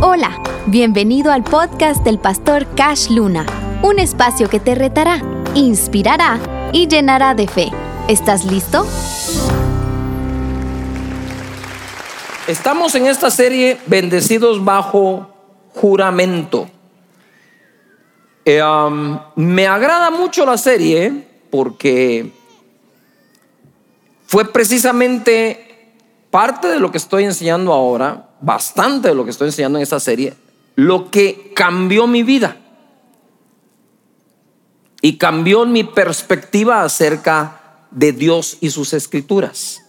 Hola, bienvenido al podcast del pastor Cash Luna, un espacio que te retará, inspirará y llenará de fe. ¿Estás listo? Estamos en esta serie Bendecidos bajo juramento. Um, me agrada mucho la serie porque fue precisamente parte de lo que estoy enseñando ahora, bastante de lo que estoy enseñando en esta serie, lo que cambió mi vida y cambió mi perspectiva acerca de Dios y sus escrituras.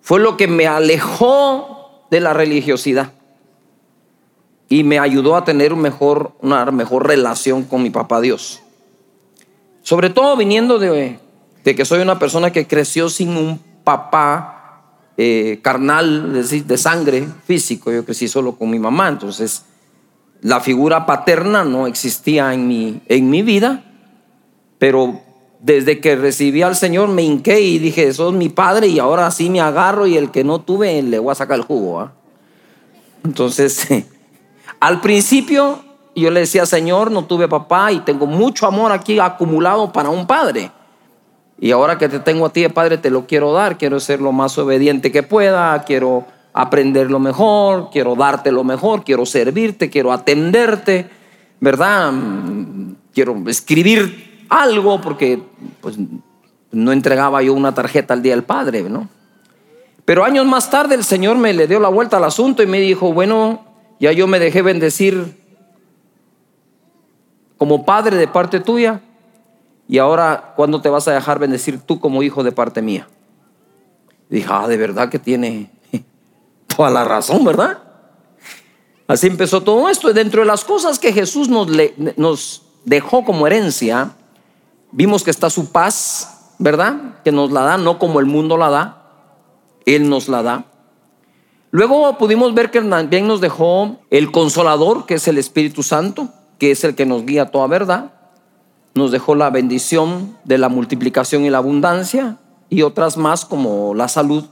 Fue lo que me alejó de la religiosidad y me ayudó a tener una mejor relación con mi papá Dios. Sobre todo viniendo de, que soy una persona que creció sin un papá eh, carnal, de, de sangre físico, yo crecí solo con mi mamá, entonces la figura paterna no existía en mi, en mi vida, pero desde que recibí al Señor me hinqué y dije, eso es mi padre y ahora sí me agarro y el que no tuve le voy a sacar el jugo. ¿ah? Entonces, al principio yo le decía, Señor, no tuve papá y tengo mucho amor aquí acumulado para un padre. Y ahora que te tengo a ti, Padre, te lo quiero dar. Quiero ser lo más obediente que pueda. Quiero aprender lo mejor. Quiero darte lo mejor. Quiero servirte. Quiero atenderte. ¿Verdad? Quiero escribir algo porque pues, no entregaba yo una tarjeta al día del Padre, ¿no? Pero años más tarde el Señor me le dio la vuelta al asunto y me dijo, bueno, ya yo me dejé bendecir como padre de parte tuya y ahora ¿cuándo te vas a dejar bendecir tú como hijo de parte mía? dije, ah, de verdad que tiene toda la razón, ¿verdad? Así empezó todo esto. Dentro de las cosas que Jesús nos, nos dejó como herencia, vimos que está su paz, ¿verdad? Que nos la da, no como el mundo la da, Él nos la da. Luego pudimos ver que también nos dejó el consolador, que es el Espíritu Santo, que es el que nos guía a toda verdad. Nos dejó la bendición de la multiplicación y la abundancia y otras más como la salud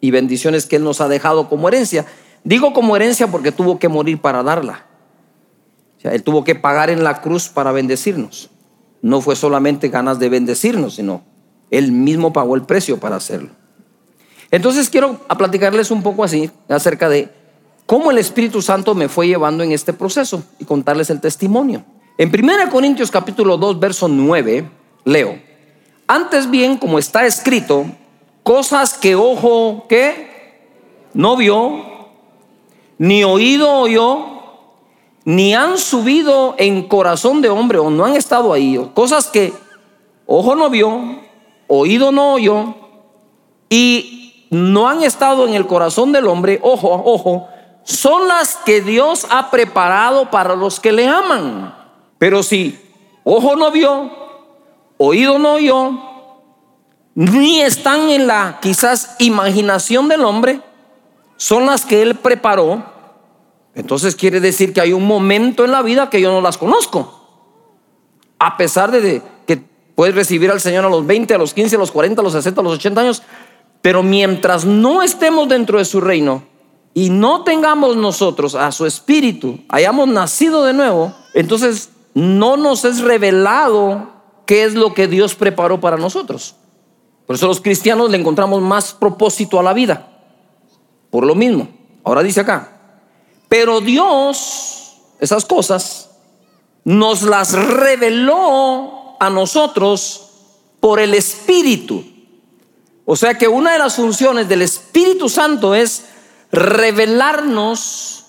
y bendiciones que Él nos ha dejado como herencia. Digo como herencia porque tuvo que morir para darla. Él tuvo que pagar en la cruz para bendecirnos. No fue solamente ganas de bendecirnos, sino Él mismo pagó el precio para hacerlo. Entonces quiero platicarles un poco así acerca de cómo el Espíritu Santo me fue llevando en este proceso y contarles el testimonio. En 1 Corintios capítulo 2, verso 9, leo, antes bien, como está escrito, cosas que ojo, que no vio, ni oído oyó, ni han subido en corazón de hombre o no han estado ahí, cosas que ojo no vio, oído no oyó, y no han estado en el corazón del hombre, ojo, ojo, son las que Dios ha preparado para los que le aman. Pero si ojo no vio, oído no oyó, ni están en la quizás imaginación del hombre, son las que Él preparó. Entonces quiere decir que hay un momento en la vida que yo no las conozco. A pesar de que puedes recibir al Señor a los 20, a los 15, a los 40, a los 60, a los 80 años, pero mientras no estemos dentro de su reino y no tengamos nosotros a su espíritu, hayamos nacido de nuevo, entonces no nos es revelado qué es lo que Dios preparó para nosotros. Por eso los cristianos le encontramos más propósito a la vida. Por lo mismo. Ahora dice acá, pero Dios, esas cosas, nos las reveló a nosotros por el Espíritu. O sea que una de las funciones del Espíritu Santo es revelarnos,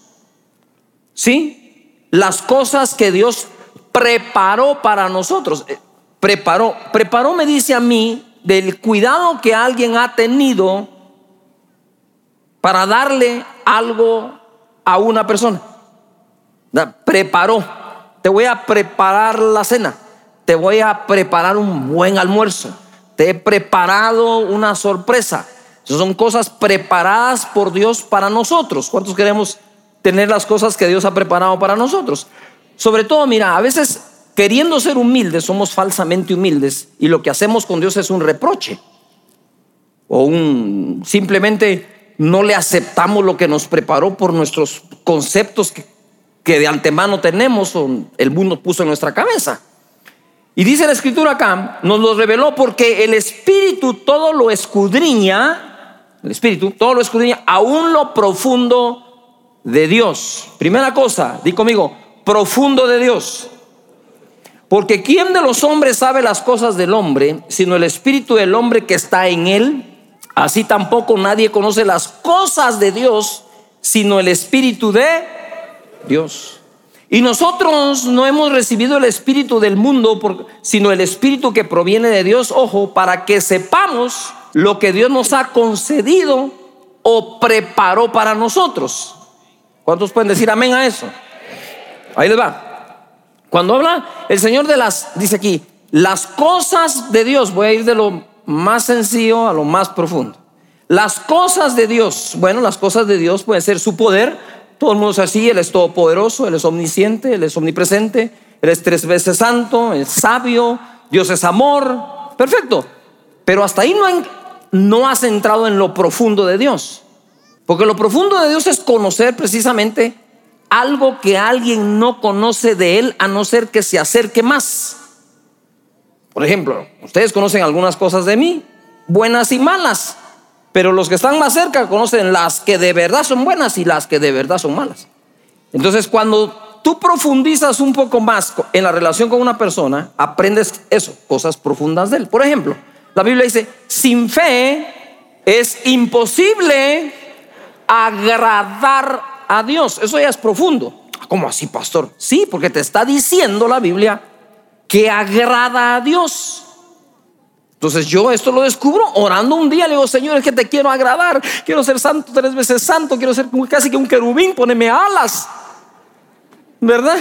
¿sí? Las cosas que Dios preparó para nosotros. Eh, preparó, preparó me dice a mí del cuidado que alguien ha tenido para darle algo a una persona. Preparó. Te voy a preparar la cena. Te voy a preparar un buen almuerzo te he preparado una sorpresa. son cosas preparadas por Dios para nosotros. ¿Cuántos queremos tener las cosas que Dios ha preparado para nosotros? Sobre todo, mira, a veces queriendo ser humildes somos falsamente humildes y lo que hacemos con Dios es un reproche o un simplemente no le aceptamos lo que nos preparó por nuestros conceptos que, que de antemano tenemos o el mundo puso en nuestra cabeza. Y dice la escritura acá, nos lo reveló porque el Espíritu todo lo escudriña, el Espíritu todo lo escudriña, aún lo profundo de Dios. Primera cosa, di conmigo, profundo de Dios. Porque ¿quién de los hombres sabe las cosas del hombre, sino el Espíritu del hombre que está en él? Así tampoco nadie conoce las cosas de Dios, sino el Espíritu de Dios. Y nosotros no hemos recibido el espíritu del mundo, sino el espíritu que proviene de Dios, ojo, para que sepamos lo que Dios nos ha concedido o preparó para nosotros. ¿Cuántos pueden decir amén a eso? Ahí les va. Cuando habla el Señor de las, dice aquí, las cosas de Dios, voy a ir de lo más sencillo a lo más profundo. Las cosas de Dios, bueno, las cosas de Dios pueden ser su poder, todo el mundo es así, Él es todopoderoso, Él es omnisciente, Él es omnipresente, Él es tres veces santo, es sabio, Dios es amor, perfecto. Pero hasta ahí no, no has entrado en lo profundo de Dios. Porque lo profundo de Dios es conocer precisamente algo que alguien no conoce de Él a no ser que se acerque más. Por ejemplo, ustedes conocen algunas cosas de mí, buenas y malas. Pero los que están más cerca conocen las que de verdad son buenas y las que de verdad son malas. Entonces, cuando tú profundizas un poco más en la relación con una persona, aprendes eso, cosas profundas de él. Por ejemplo, la Biblia dice, sin fe es imposible agradar a Dios. Eso ya es profundo. ¿Cómo así, pastor? Sí, porque te está diciendo la Biblia que agrada a Dios. Entonces yo esto lo descubro orando un día, le digo, Señor, es que te quiero agradar, quiero ser santo tres veces santo, quiero ser casi que un querubín, poneme alas, ¿verdad?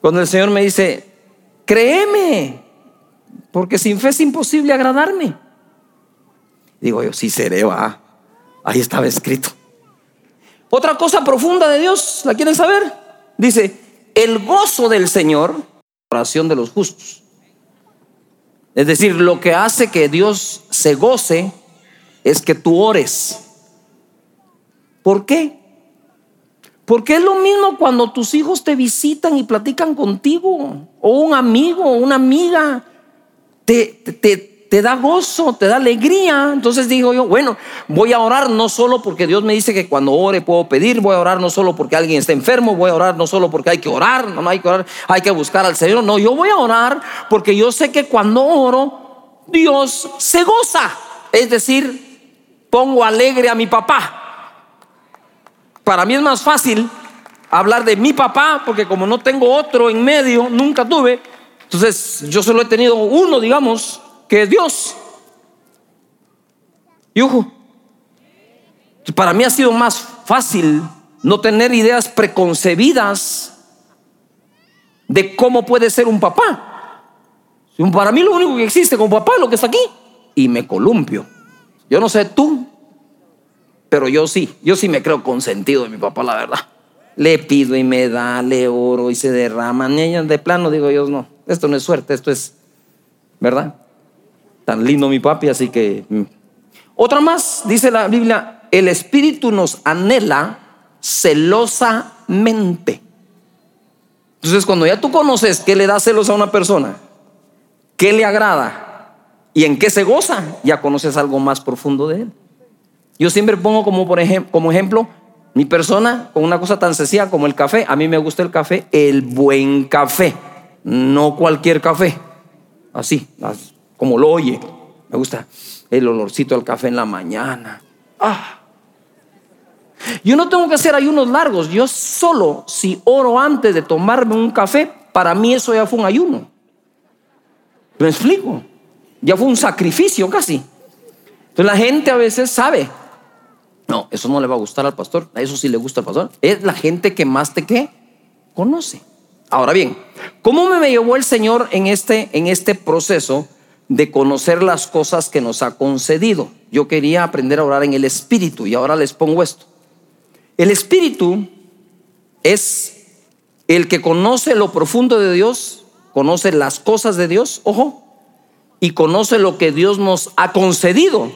Cuando el Señor me dice, créeme, porque sin fe es imposible agradarme. Digo yo, sí seré, va. Ahí estaba escrito. Otra cosa profunda de Dios, ¿la quieren saber? Dice, el gozo del Señor, oración de los justos. Es decir, lo que hace que Dios se goce es que tú ores. ¿Por qué? Porque es lo mismo cuando tus hijos te visitan y platican contigo, o un amigo, o una amiga, te, te, te da gozo, te da alegría. Entonces digo yo, bueno, voy a orar no solo porque Dios me dice que cuando ore puedo pedir, voy a orar no solo porque alguien está enfermo, voy a orar no solo porque hay que orar, no hay que orar, hay que buscar al Señor. No, yo voy a orar porque yo sé que cuando oro, Dios se goza. Es decir, pongo alegre a mi papá. Para mí es más fácil hablar de mi papá, porque como no tengo otro en medio, nunca tuve, entonces yo solo he tenido uno, digamos, que es Dios. Y ojo, para mí ha sido más fácil no tener ideas preconcebidas de cómo puede ser un papá. Para mí lo único que existe como papá es lo que está aquí. Y me columpio. Yo no sé tú, pero yo sí. Yo sí me creo consentido de mi papá, la verdad. Le pido y me da, le oro y se derraman. De plano digo, Dios no, esto no es suerte, esto es, ¿verdad? Tan lindo mi papi, así que... Mm. Otra más, dice la Biblia, el Espíritu nos anhela celosamente. Entonces, cuando ya tú conoces qué le da celos a una persona, qué le agrada y en qué se goza, ya conoces algo más profundo de él. Yo siempre pongo como, por ejemplo, como ejemplo mi persona con una cosa tan sencilla como el café. A mí me gusta el café, el buen café, no cualquier café. Así, como lo oye. Me gusta el olorcito del café en la mañana. Ah. Yo no tengo que hacer ayunos largos. Yo solo, si oro antes de tomarme un café, para mí eso ya fue un ayuno. ¿Me explico? Ya fue un sacrificio casi. Entonces la gente a veces sabe. No, eso no le va a gustar al pastor. Eso sí le gusta al pastor. Es la gente que más te que conoce. Ahora bien, ¿cómo me llevó el Señor en este, en este proceso? De conocer las cosas que nos ha concedido. Yo quería aprender a orar en el Espíritu y ahora les pongo esto. El Espíritu es el que conoce lo profundo de Dios, conoce las cosas de Dios, ojo, y conoce lo que Dios nos ha concedido.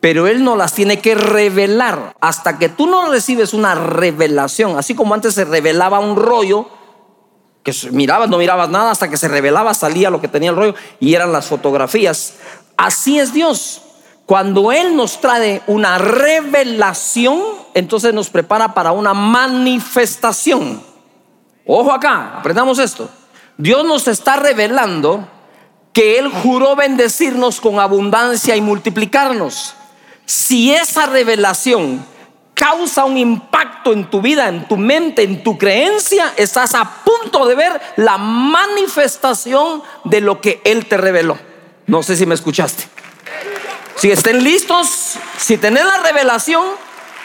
pero Él no las tiene que revelar. Hasta que tú no recibes una revelación, así como antes se revelaba un rollo, que mirabas, no mirabas nada, hasta que se revelaba, salía lo que tenía el rollo y eran las fotografías. Así es Dios. Cuando Él nos trae una revelación, entonces nos prepara para una manifestación. Ojo acá, aprendamos esto. Dios nos está revelando que Él juró bendecirnos con abundancia y multiplicarnos. Si esa revelación causa un impacto en tu vida, en tu mente, en tu creencia, estás a punto de ver la manifestación de lo que Él te reveló. No sé si me escuchaste. Si estén listos, si tenés la revelación,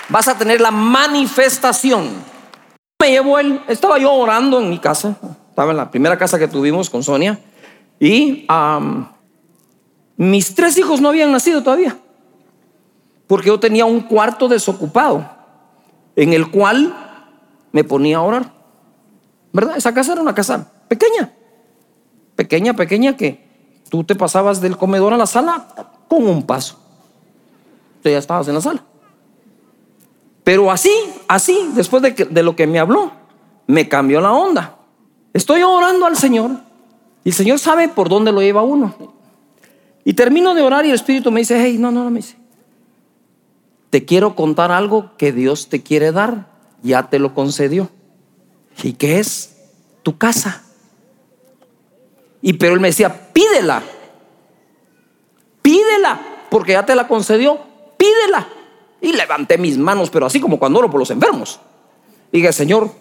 vas a tener la manifestación. Me llevó él, estaba yo orando en mi casa, estaba en la primera casa que tuvimos con Sonia, y mis tres hijos no habían nacido todavía porque yo tenía un cuarto desocupado en el cual me ponía a orar. ¿Verdad? Esa casa era una casa pequeña, pequeña, pequeña que tú te pasabas del comedor a la sala con un paso. Tú ya estabas en la sala. Pero así, así, después de, de lo que me habló, me cambió la onda. Estoy orando al Señor y el Señor sabe por dónde lo lleva uno. Y termino de orar y el Espíritu me dice, hey, no, no, no, me dice, te quiero contar algo que Dios te quiere dar, ya te lo concedió. ¿Y qué es? Tu casa. Y pero él me decía, pídela, pídela, porque ya te la concedió, pídela. Y levanté mis manos, pero así como cuando oro por los enfermos. Y dije, Señor,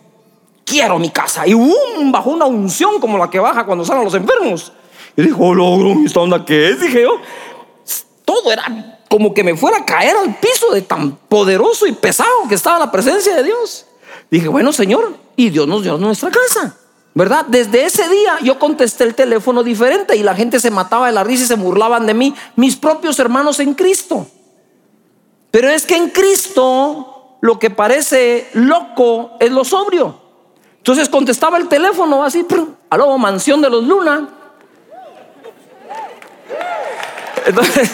quiero mi casa. Y um, bajó una unción como la que baja cuando salen los enfermos. Y dijo, logro, ¿esta onda qué es? Dije yo, todo era como que me fuera a caer al piso de tan poderoso y pesado que estaba la presencia de Dios. Dije, bueno, Señor, y Dios nos dio nuestra casa. ¿Verdad? Desde ese día yo contesté el teléfono diferente y la gente se mataba de la risa y se burlaban de mí, mis propios hermanos en Cristo. Pero es que en Cristo lo que parece loco es lo sobrio. Entonces contestaba el teléfono así, aló, mansión de los Luna. Entonces,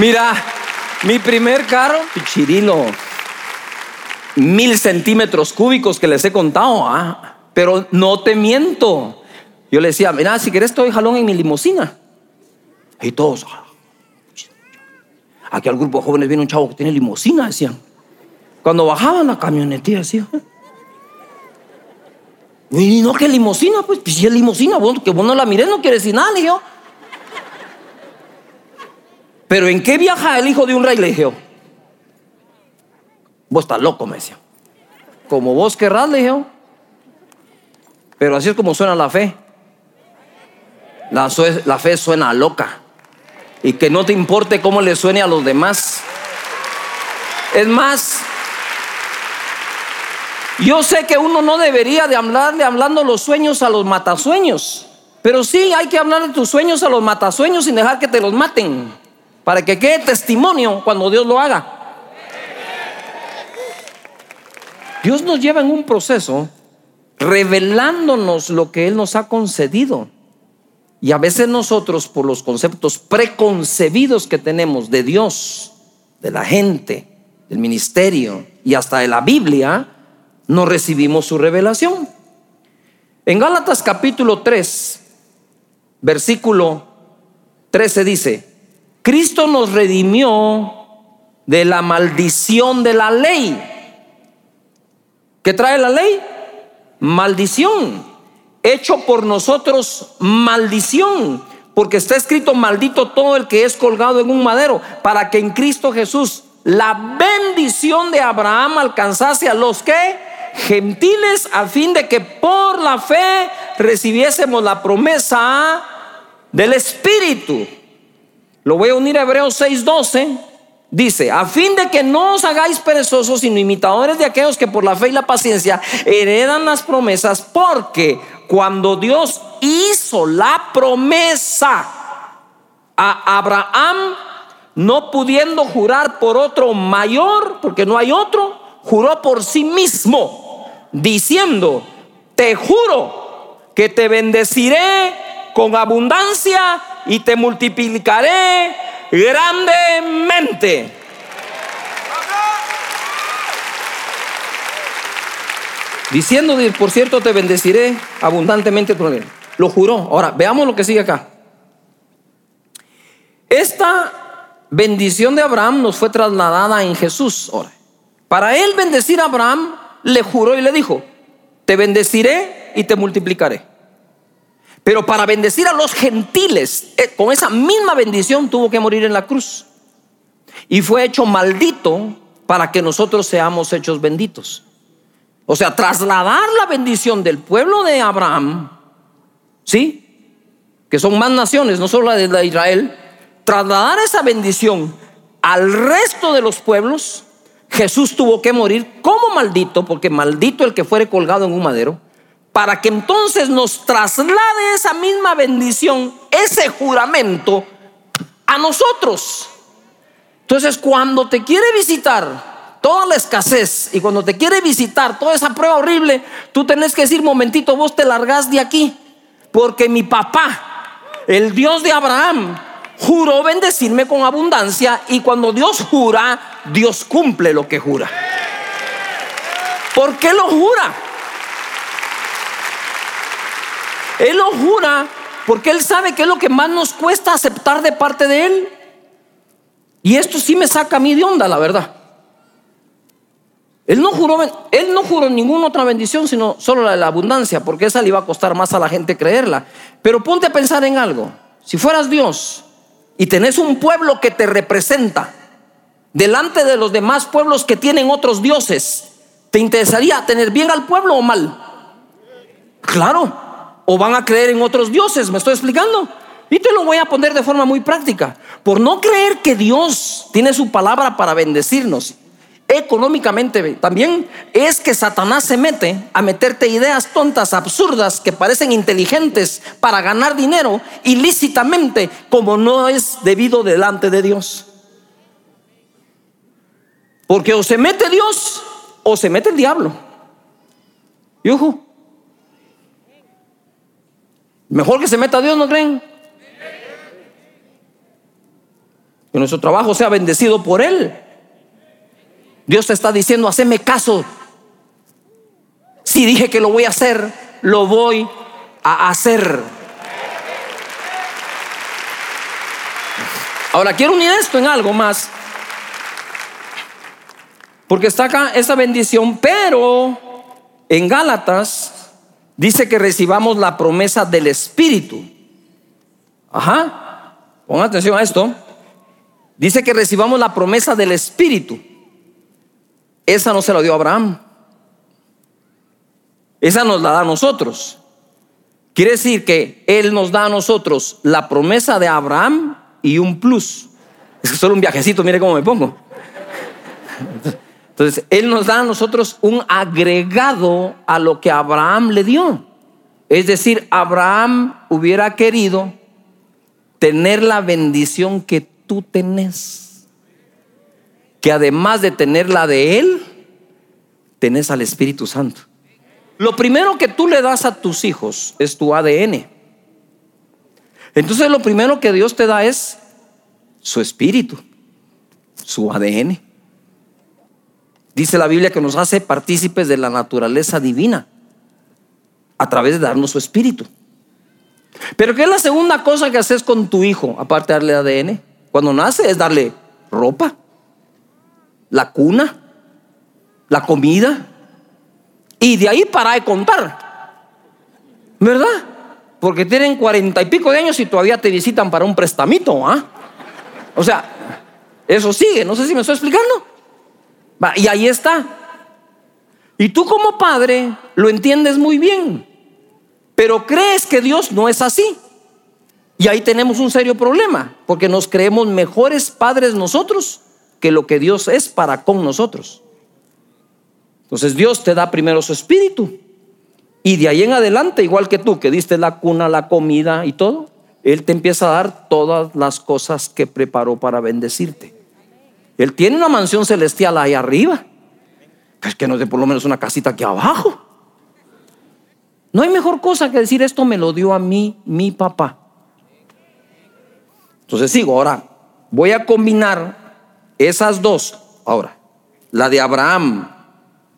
Mira, mi primer carro, chirino, mil centímetros cúbicos que les he contado, ah, pero no te miento. Yo le decía, mira, si querés estoy jalón en mi limusina. Y todos, ah, aquí al grupo de jóvenes viene un chavo que tiene limusina, decían. Cuando bajaban la camionetilla, decía. Y no, que limusina, pues, si es limusina, que vos no la miré, no quiere decir nada, le yo. Pero ¿en qué viaja el hijo de un rey? Le dije, vos estás loco, me decía. Como vos querrás, le dije. Pero así es como suena la fe. La, la fe suena loca. Y que no te importe cómo le suene a los demás. Es más, yo sé que uno no debería de hablarle hablando los sueños a los matasueños. Pero sí hay que hablar de tus sueños a los matasueños sin dejar que te los maten para que quede testimonio cuando Dios lo haga. Dios nos lleva en un proceso revelándonos lo que Él nos ha concedido. Y a veces nosotros, por los conceptos preconcebidos que tenemos de Dios, de la gente, del ministerio y hasta de la Biblia, no recibimos su revelación. En Gálatas capítulo 3, versículo 13 dice, Cristo nos redimió de la maldición de la ley. ¿Qué trae la ley? Maldición. Hecho por nosotros maldición. Porque está escrito maldito todo el que es colgado en un madero. Para que en Cristo Jesús la bendición de Abraham alcanzase a los que gentiles a fin de que por la fe recibiésemos la promesa del Espíritu. Lo voy a unir a Hebreos 6:12. Dice, a fin de que no os hagáis perezosos, sino imitadores de aquellos que por la fe y la paciencia heredan las promesas, porque cuando Dios hizo la promesa a Abraham, no pudiendo jurar por otro mayor, porque no hay otro, juró por sí mismo, diciendo, te juro que te bendeciré con abundancia y te multiplicaré grandemente. Diciendo, por cierto, te bendeciré abundantemente. Lo juró. Ahora, veamos lo que sigue acá. Esta bendición de Abraham nos fue trasladada en Jesús. Ahora, para él bendecir a Abraham, le juró y le dijo, te bendeciré y te multiplicaré. Pero para bendecir a los gentiles, eh, con esa misma bendición tuvo que morir en la cruz. Y fue hecho maldito para que nosotros seamos hechos benditos. O sea, trasladar la bendición del pueblo de Abraham, ¿sí? Que son más naciones, no solo la de Israel, trasladar esa bendición al resto de los pueblos, Jesús tuvo que morir como maldito, porque maldito el que fuere colgado en un madero para que entonces nos traslade esa misma bendición, ese juramento a nosotros. Entonces, cuando te quiere visitar toda la escasez y cuando te quiere visitar toda esa prueba horrible, tú tenés que decir, momentito, vos te largás de aquí, porque mi papá, el Dios de Abraham, juró bendecirme con abundancia y cuando Dios jura, Dios cumple lo que jura. ¿Por qué lo jura? Él lo jura porque Él sabe que es lo que más nos cuesta aceptar de parte de Él. Y esto sí me saca a mí de onda, la verdad. Él no juró, él no juró ninguna otra bendición, sino solo la de la abundancia, porque esa le iba a costar más a la gente creerla. Pero ponte a pensar en algo. Si fueras Dios y tenés un pueblo que te representa delante de los demás pueblos que tienen otros dioses, ¿te interesaría tener bien al pueblo o mal? Claro o van a creer en otros dioses. ¿Me estoy explicando? Y te lo voy a poner de forma muy práctica. Por no creer que Dios tiene su palabra para bendecirnos económicamente, también es que Satanás se mete a meterte ideas tontas, absurdas, que parecen inteligentes para ganar dinero ilícitamente, como no es debido delante de Dios. Porque o se mete Dios o se mete el diablo. Y Mejor que se meta a Dios, ¿no creen? Que nuestro trabajo sea bendecido por Él. Dios te está diciendo, haceme caso. Si dije que lo voy a hacer, lo voy a hacer. Ahora quiero unir esto en algo más. Porque está acá esa bendición, pero en Gálatas dice que recibamos la promesa del Espíritu. Ajá, pongan atención a esto. Dice que recibamos la promesa del Espíritu. Esa no se la dio Abraham. Esa nos la da a nosotros. Quiere decir que Él nos da a nosotros la promesa de Abraham y un plus. Es solo un viajecito, mire cómo me pongo. Entonces, Él nos da a nosotros un agregado a lo que Abraham le dio. Es decir, Abraham hubiera querido tener la bendición que tú tenés. Que además de tener la de Él, tenés al Espíritu Santo. Lo primero que tú le das a tus hijos es tu ADN. Entonces lo primero que Dios te da es su espíritu, su ADN. Dice la Biblia que nos hace partícipes de la naturaleza divina a través de darnos su espíritu. Pero ¿qué es la segunda cosa que haces con tu hijo, aparte de darle ADN? Cuando nace es darle ropa, la cuna, la comida, y de ahí para de contar. ¿Verdad? Porque tienen cuarenta y pico de años y todavía te visitan para un prestamito. ¿ah? O sea, eso sigue, no sé si me estoy explicando y ahí está. Y tú como padre lo entiendes muy bien, pero crees que Dios no es así. Y ahí tenemos un serio problema, porque nos creemos mejores padres nosotros que lo que Dios es para con nosotros. Entonces Dios te da primero su espíritu. Y de ahí en adelante, igual que tú, que diste la cuna, la comida y todo, Él te empieza a dar todas las cosas que preparó para bendecirte. Él tiene una mansión celestial ahí arriba. Es que no de por lo menos una casita aquí abajo. No hay mejor cosa que decir esto me lo dio a mí mi papá. Entonces sigo, ahora voy a combinar esas dos, ahora, la de Abraham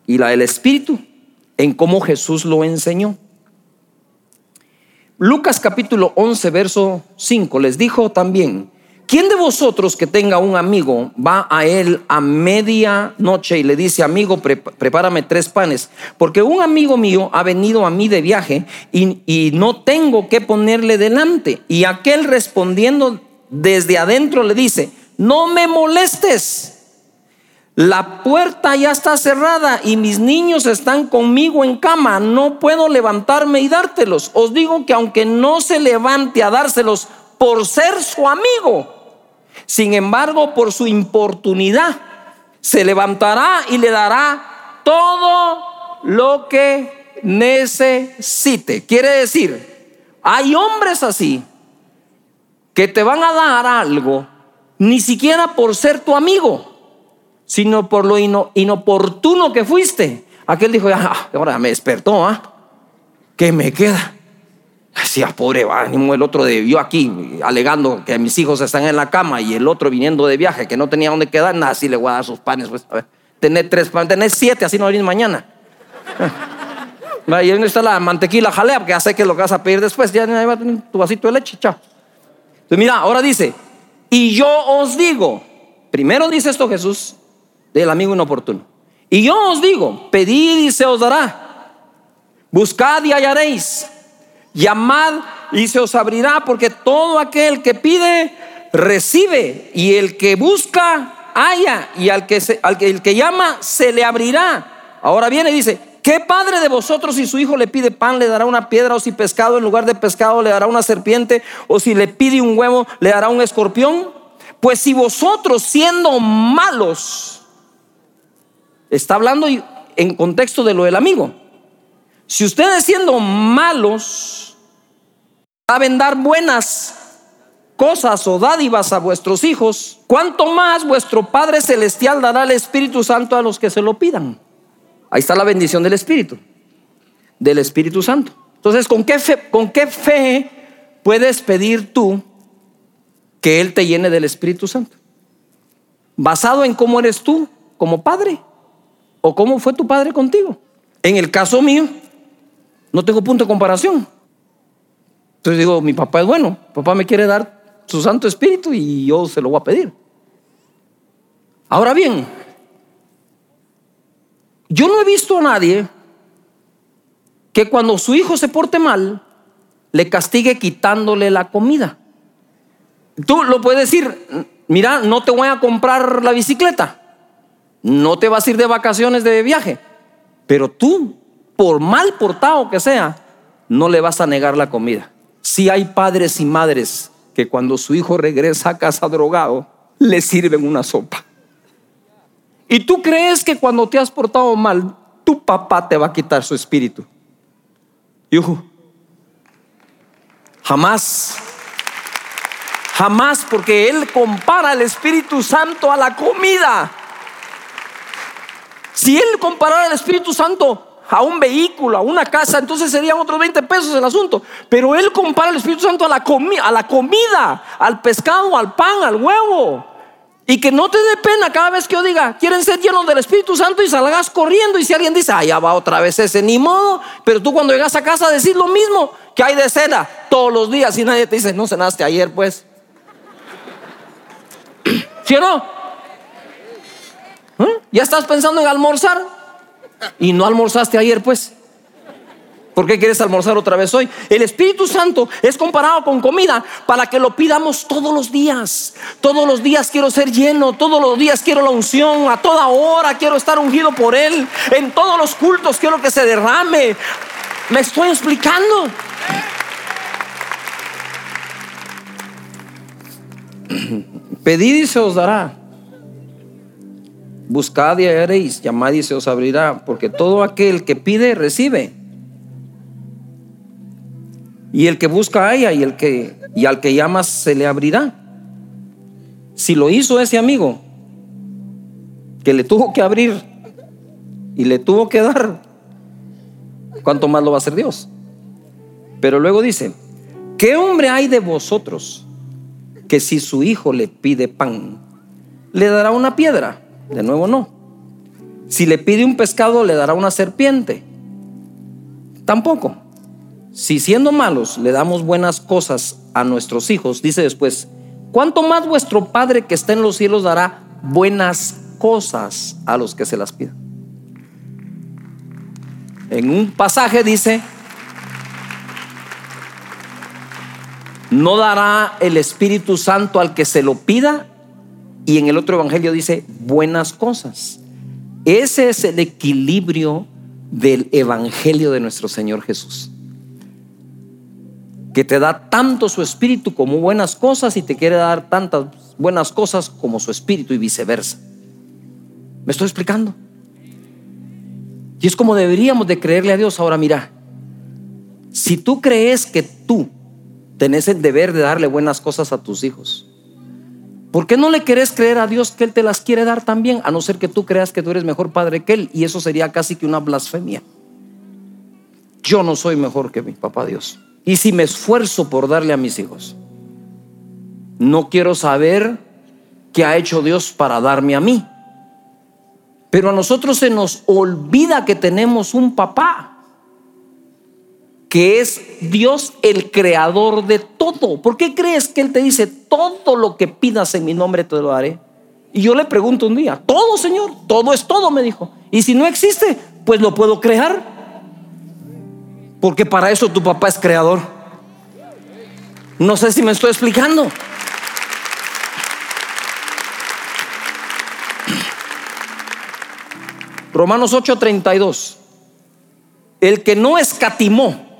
y la del Espíritu, en cómo Jesús lo enseñó. Lucas capítulo 11, verso 5 les dijo también, ¿quién de vosotros que tenga un amigo va a él a media noche y le dice, amigo, prepárame tres panes? Porque un amigo mío ha venido a mí de viaje y, y no tengo que ponerle delante. Y aquel respondiendo desde adentro le dice, no me molestes. La puerta ya está cerrada y mis niños están conmigo en cama. No puedo levantarme y dártelos. Os digo que aunque no se levante a dárselos por ser su amigo, sin embargo, por su importunidad, se levantará y le dará todo lo que necesite. Quiere decir, hay hombres así que te van a dar algo, ni siquiera por ser tu amigo sino por lo inoportuno que fuiste. Aquel dijo, ah, ahora me despertó, ¿ah? ¿Qué me queda? Decía, pobre ánimo, el otro debió aquí, alegando que mis hijos están en la cama y el otro viniendo de viaje, que no tenía dónde quedar, nada, así le voy a dar sus panes, pues, tener tres panes, tener siete, así no venís mañana. Y ahí está la mantequilla jalea, porque ya sé que lo que vas a pedir después, ya va a tener tu vasito de leche, chao. Entonces mira, ahora dice, y yo os digo, primero dice esto Jesús, del amigo inoportuno. Y yo os digo, pedid y se os dará. Buscad y hallaréis. Llamad y se os abrirá, porque todo aquel que pide, recibe. Y el que busca, halla. Y al que, al que, el que llama, se le abrirá. Ahora viene y dice, ¿qué padre de vosotros si su hijo le pide pan, le dará una piedra? O si pescado en lugar de pescado, le dará una serpiente? O si le pide un huevo, le dará un escorpión? Pues si vosotros siendo malos, Está hablando en contexto de lo del amigo. Si ustedes siendo malos saben dar buenas cosas o dádivas a vuestros hijos, ¿cuánto más vuestro Padre Celestial dará el Espíritu Santo a los que se lo pidan? Ahí está la bendición del Espíritu, del Espíritu Santo. Entonces, ¿con qué fe, con qué fe puedes pedir tú que Él te llene del Espíritu Santo? Basado en cómo eres tú como padre. ¿O cómo fue tu padre contigo? En el caso mío, no tengo punto de comparación. Entonces digo, mi papá es bueno, papá me quiere dar su Santo Espíritu y yo se lo voy a pedir. Ahora bien, yo no he visto a nadie que cuando su hijo se porte mal, le castigue quitándole la comida. Tú lo puedes decir, mira, no te voy a comprar la bicicleta. No te vas a ir de vacaciones de viaje, pero tú, por mal portado que sea, no le vas a negar la comida. Si hay padres y madres que cuando su hijo regresa a casa drogado, le sirven una sopa. Y tú crees que cuando te has portado mal, tu papá te va a quitar su espíritu. Hijo, jamás, jamás, porque Él compara el Espíritu Santo a la comida. Si él comparara el Espíritu Santo a un vehículo, a una casa, entonces serían otros 20 pesos el asunto. Pero él compara el Espíritu Santo a la, a la comida, al pescado, al pan, al huevo. Y que no te dé pena cada vez que yo diga, quieren ser llenos del Espíritu Santo y salgas corriendo. Y si alguien dice, ah, va otra vez ese, ni modo. Pero tú cuando llegas a casa decís lo mismo que hay de cena todos los días y nadie te dice, no cenaste ayer, pues. ¿Sí o no? ¿Eh? ¿Ya estás pensando en almorzar? Y no almorzaste ayer, pues. ¿Por qué quieres almorzar otra vez hoy? El Espíritu Santo es comparado con comida para que lo pidamos todos los días. Todos los días quiero ser lleno, todos los días quiero la unción, a toda hora quiero estar ungido por Él. En todos los cultos quiero que se derrame. ¿Me estoy explicando? Pedid y se os dará. Buscad y haréis, llamad y se os abrirá, porque todo aquel que pide, recibe. Y el que busca haya y el que y al que llama se le abrirá. Si lo hizo ese amigo que le tuvo que abrir y le tuvo que dar, ¿cuánto más lo va a hacer Dios? Pero luego dice, ¿qué hombre hay de vosotros que si su hijo le pide pan, le dará una piedra? De nuevo no. Si le pide un pescado, le dará una serpiente. Tampoco. Si siendo malos le damos buenas cosas a nuestros hijos, dice después, ¿cuánto más vuestro Padre que está en los cielos dará buenas cosas a los que se las pidan? En un pasaje dice, no dará el Espíritu Santo al que se lo pida, y en el otro evangelio dice buenas cosas. Ese es el equilibrio del evangelio de nuestro Señor Jesús. Que te da tanto su espíritu como buenas cosas y te quiere dar tantas buenas cosas como su espíritu y viceversa. ¿Me estoy explicando? Y es como deberíamos de creerle a Dios. Ahora mira, si tú crees que tú tenés el deber de darle buenas cosas a tus hijos, ¿por qué no le querés creer a Dios que Él te las quiere dar también? A no ser que tú creas que tú eres mejor padre que Él. Y eso sería casi que una blasfemia. Yo no soy mejor que mi papá Dios. Y si me esfuerzo por darle a mis hijos, no quiero saber qué ha hecho Dios para darme a mí. Pero a nosotros se nos olvida que tenemos un papá, que es Dios el creador de todo. ¿Por qué crees que Él te dice, todo lo que pidas en mi nombre te lo daré? Y yo le pregunto un día, todo Señor, todo es todo, me dijo. Y si no existe, pues lo puedo crear. Porque para eso tu papá es creador. No sé si me estoy explicando. Romanos 8:32. El que no escatimó.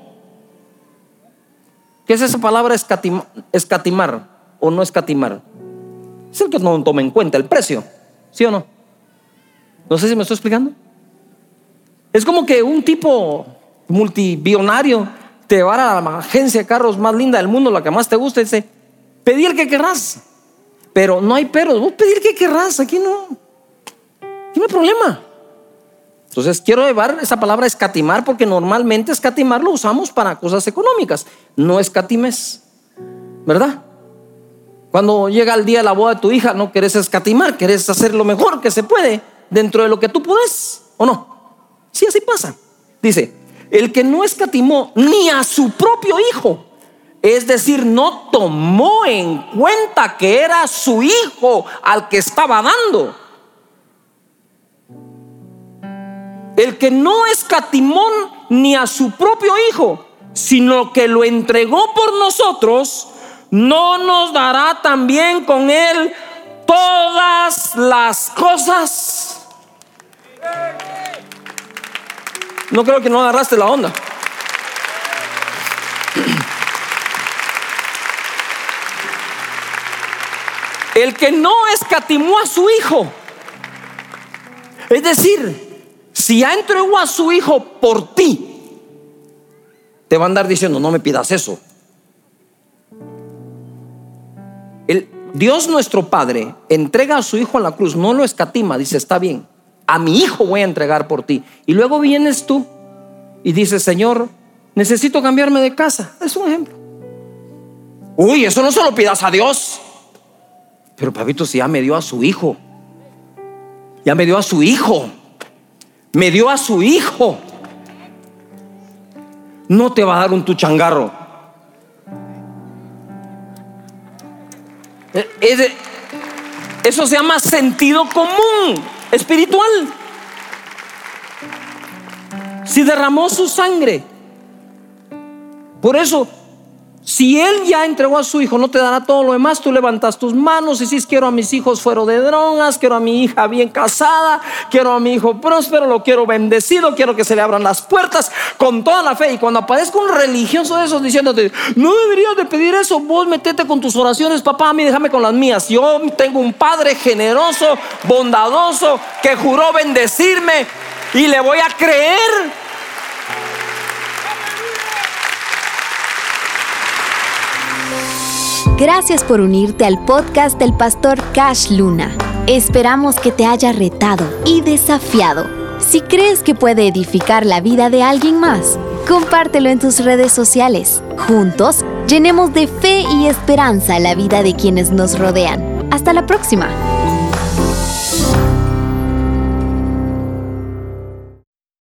¿Qué es esa palabra escatimar o no escatimar? Es el que no toma en cuenta el precio, ¿sí o no? No sé si me estoy explicando. Es como que un tipo multibillonario te va a la agencia de carros más linda del mundo, la que más te gusta, y dice, pedí el que querrás. Pero no hay pero, vos pedí el que querrás, aquí no. Aquí no hay problema. Entonces quiero llevar esa palabra escatimar porque normalmente escatimar lo usamos para cosas económicas, no escatimes, ¿verdad? Cuando llega el día de la boda de tu hija, no querés escatimar, querés hacer lo mejor que se puede dentro de lo que tú puedes, ¿o no? Sí, así pasa. Dice, el que no escatimó ni a su propio hijo, es decir, no tomó en cuenta que era su hijo al que estaba dando el que no escatimó ni a su propio Hijo, sino que lo entregó por nosotros, no nos dará también con Él todas las cosas. No creo que no agarraste la onda. El que no escatimó a su hijo. Es decir, si ya entregó a su hijo por ti, te va a andar diciendo, no me pidas eso. El, Dios nuestro Padre entrega a su hijo a la cruz, no lo escatima, dice, está bien, a mi hijo voy a entregar por ti. Y luego vienes tú y dices, Señor, necesito cambiarme de casa. Es un ejemplo. Uy, eso no se lo pidas a Dios. Pero papito, si ya me dio a su hijo, ya me dio a su hijo me dio a su hijo. No te va a dar un tuchangarro. Eh, eso se llama sentido común espiritual. Si derramó su sangre. Por eso si él ya entregó a su hijo, no te dará todo lo demás. Tú levantas tus manos y dices, quiero a mis hijos fuera de drogas, quiero a mi hija bien casada, quiero a mi hijo próspero, lo quiero bendecido, quiero que se le abran las puertas con toda la fe. Y cuando aparezca un religioso de esos diciéndote, no deberías de pedir eso, vos metete con tus oraciones, papá, a mí déjame con las mías. Yo tengo un padre generoso, bondadoso, que juró bendecirme y le voy a creer Gracias por unirte al podcast del pastor Cash Luna. Esperamos que te haya retado y desafiado. Si crees que puede edificar la vida de alguien más, Compártelo en tus redes sociales. Juntos, llenemos de fe y esperanza la vida de quienes nos rodean. Hasta la próxima.